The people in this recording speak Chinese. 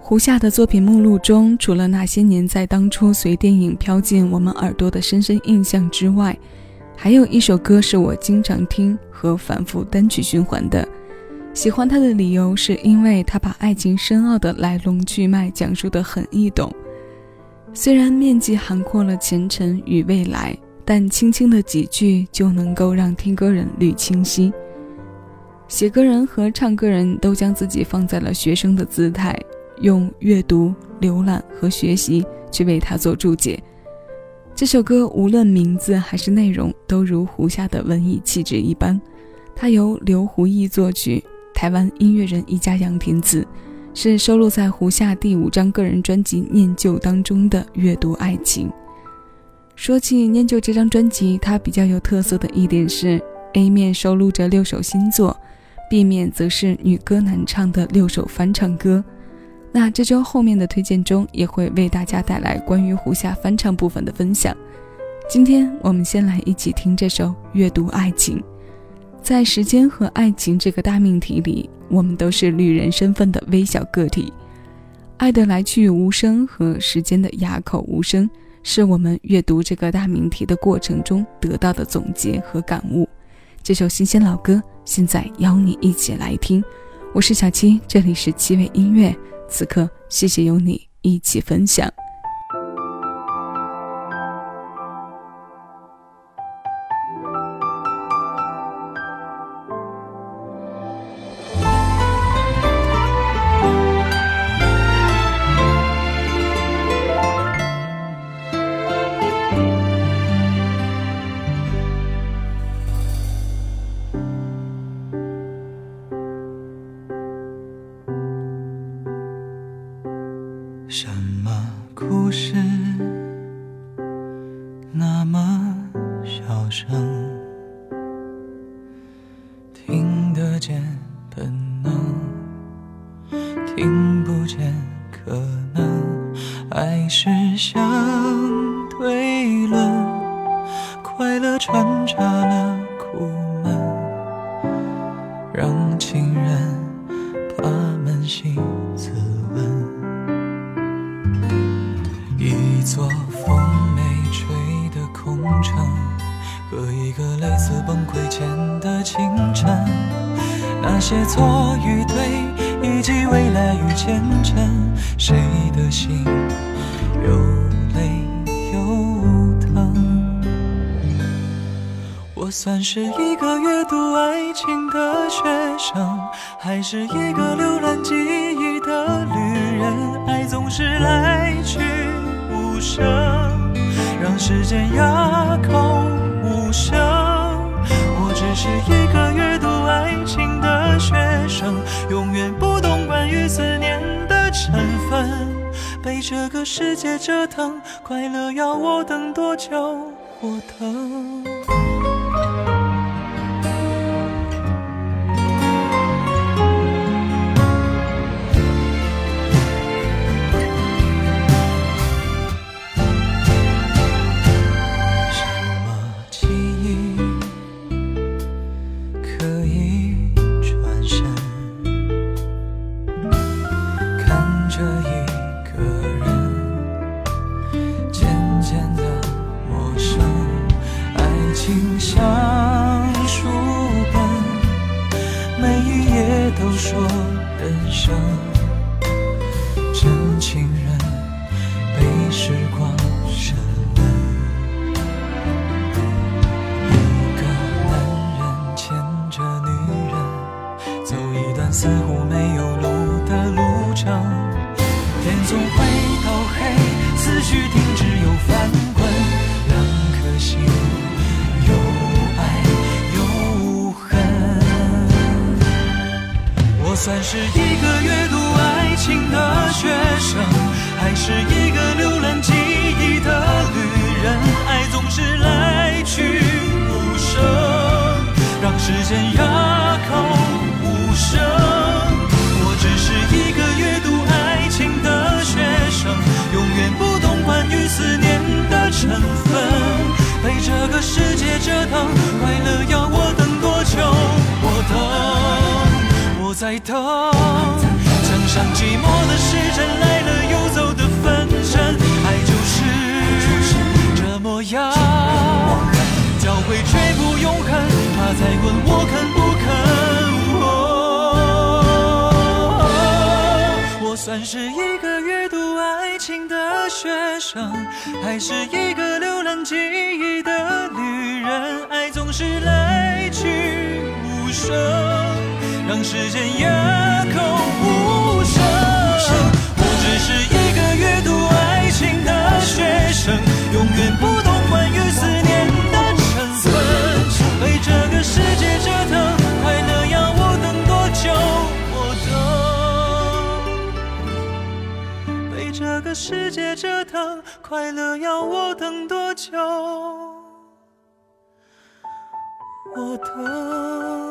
胡夏的作品目录中，除了那些年在当初随电影飘进我们耳朵的深深印象之外，还有一首歌是我经常听和反复单曲循环的。喜欢他的理由是因为他把爱情深奥的来龙去脉讲述得很易懂。虽然面积涵括了前尘与未来，但轻轻的几句就能够让听歌人捋清晰。写歌人和唱歌人都将自己放在了学生的姿态，用阅读、浏览和学习去为他做注解。这首歌无论名字还是内容，都如胡夏的文艺气质一般。它由刘胡毅作曲，台湾音乐人一家杨填词，是收录在胡夏第五张个人专辑《念旧》当中的阅读爱情。说起《念旧》这张专辑，它比较有特色的一点是，A 面收录着六首新作。B 面则是女歌男唱的六首翻唱歌，那这周后面的推荐中也会为大家带来关于胡夏翻唱部分的分享。今天我们先来一起听这首《阅读爱情》。在时间和爱情这个大命题里，我们都是旅人身份的微小个体。爱的来去无声和时间的哑口无声，是我们阅读这个大命题的过程中得到的总结和感悟。这首新鲜老歌。现在邀你一起来听，我是小七，这里是七味音乐。此刻，谢谢有你一起分享。什么故事那么小声？听得见本能，听不见可能，爱是相对论，快乐穿插了苦闷，让情人把扪心和一个类似崩溃前的清晨。那些错与对，以及未来与前程，谁的心又累又疼？我算是一个阅读爱情的学生，还是一个浏览这个世界折腾，快乐要我等多久？我等。生真情人被时光深吻一个男人牵着女人走一段似乎没有路的路程天总会到黑思绪停止又翻滚两颗心有爱有恨我算是一个情的学生，还是一个浏览记忆的旅人？爱总是来去无声，让时间哑口无声。我只是一个阅读爱情的学生，永远不懂关于思念的成分，被这个世界折腾，快乐要我等多久？我等。我在等，当寂寞的时针。来了又走的纷争，爱就是这模样，教会却不永恒。他在问我肯不肯，我算是一个阅读爱情的学生，还是一个浏览记忆的旅人？爱总是来去无声，让时间这个世界折腾，快乐要我等多久？我等。